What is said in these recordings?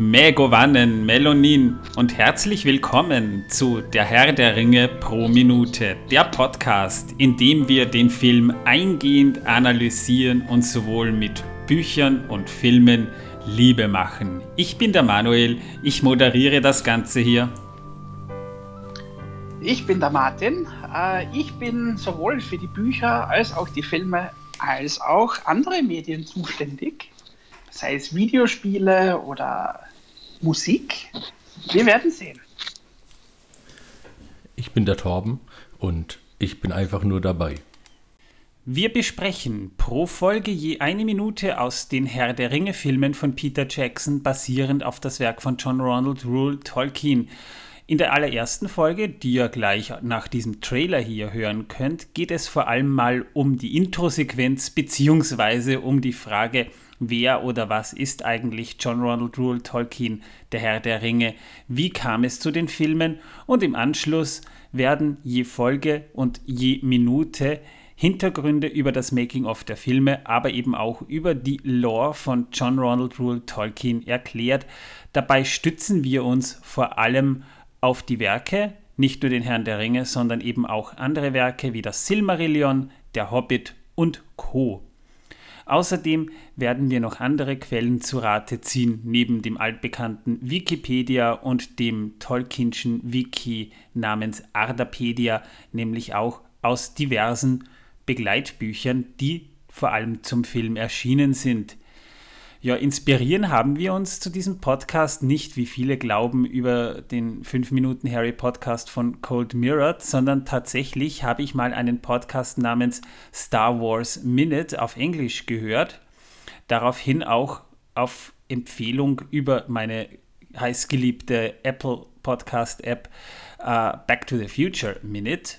Megovanen, Melonin und herzlich willkommen zu Der Herr der Ringe pro Minute, der Podcast, in dem wir den Film eingehend analysieren und sowohl mit Büchern und Filmen Liebe machen. Ich bin der Manuel, ich moderiere das Ganze hier. Ich bin der Martin, äh, ich bin sowohl für die Bücher als auch die Filme als auch andere Medien zuständig sei es Videospiele oder Musik. Wir werden sehen. Ich bin der Torben und ich bin einfach nur dabei. Wir besprechen pro Folge je eine Minute aus den Herr der Ringe Filmen von Peter Jackson basierend auf das Werk von John Ronald Rule Tolkien. In der allerersten Folge, die ihr gleich nach diesem Trailer hier hören könnt, geht es vor allem mal um die Intro-Sequenz bzw. um die Frage, wer oder was ist eigentlich John Ronald Rule Tolkien, der Herr der Ringe, wie kam es zu den Filmen und im Anschluss werden je Folge und je Minute Hintergründe über das Making-of der Filme, aber eben auch über die Lore von John Ronald Rule Tolkien erklärt. Dabei stützen wir uns vor allem auf die Werke, nicht nur den Herrn der Ringe, sondern eben auch andere Werke wie das Silmarillion, der Hobbit und Co. Außerdem werden wir noch andere Quellen zu Rate ziehen, neben dem altbekannten Wikipedia und dem Tolkienschen Wiki namens Ardapedia, nämlich auch aus diversen Begleitbüchern, die vor allem zum Film erschienen sind. Ja, inspirieren haben wir uns zu diesem Podcast nicht, wie viele glauben, über den 5 Minuten Harry Podcast von Cold Mirror, sondern tatsächlich habe ich mal einen Podcast namens Star Wars Minute auf Englisch gehört. Daraufhin auch auf Empfehlung über meine heißgeliebte Apple Podcast App uh, Back to the Future Minute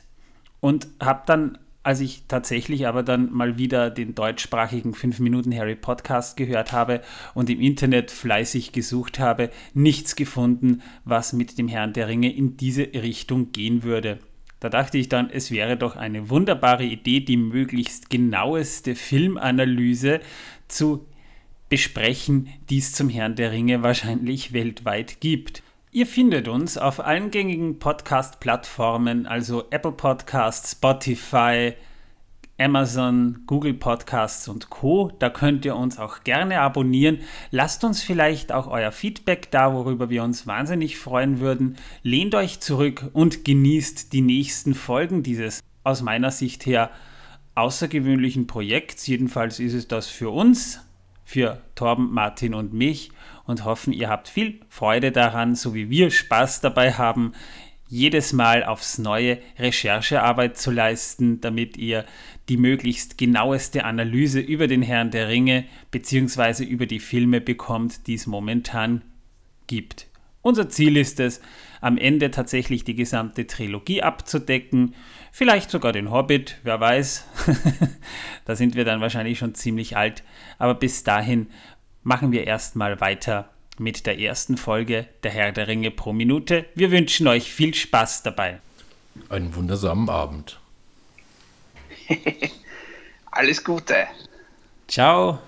und habe dann als ich tatsächlich aber dann mal wieder den deutschsprachigen 5 Minuten Harry Podcast gehört habe und im Internet fleißig gesucht habe, nichts gefunden, was mit dem Herrn der Ringe in diese Richtung gehen würde. Da dachte ich dann, es wäre doch eine wunderbare Idee, die möglichst genaueste Filmanalyse zu besprechen, die es zum Herrn der Ringe wahrscheinlich weltweit gibt. Ihr findet uns auf allen gängigen Podcast-Plattformen, also Apple Podcasts, Spotify, Amazon, Google Podcasts und Co. Da könnt ihr uns auch gerne abonnieren. Lasst uns vielleicht auch euer Feedback da, worüber wir uns wahnsinnig freuen würden. Lehnt euch zurück und genießt die nächsten Folgen dieses aus meiner Sicht her außergewöhnlichen Projekts. Jedenfalls ist es das für uns, für Torben, Martin und mich und hoffen, ihr habt viel Freude daran, so wie wir Spaß dabei haben, jedes Mal aufs neue Recherchearbeit zu leisten, damit ihr die möglichst genaueste Analyse über den Herrn der Ringe bzw. über die Filme bekommt, die es momentan gibt. Unser Ziel ist es, am Ende tatsächlich die gesamte Trilogie abzudecken, vielleicht sogar den Hobbit, wer weiß. da sind wir dann wahrscheinlich schon ziemlich alt, aber bis dahin machen wir erstmal weiter mit der ersten Folge der Herr der Ringe pro Minute. Wir wünschen euch viel Spaß dabei. Einen wundersamen Abend. Alles Gute. Ciao.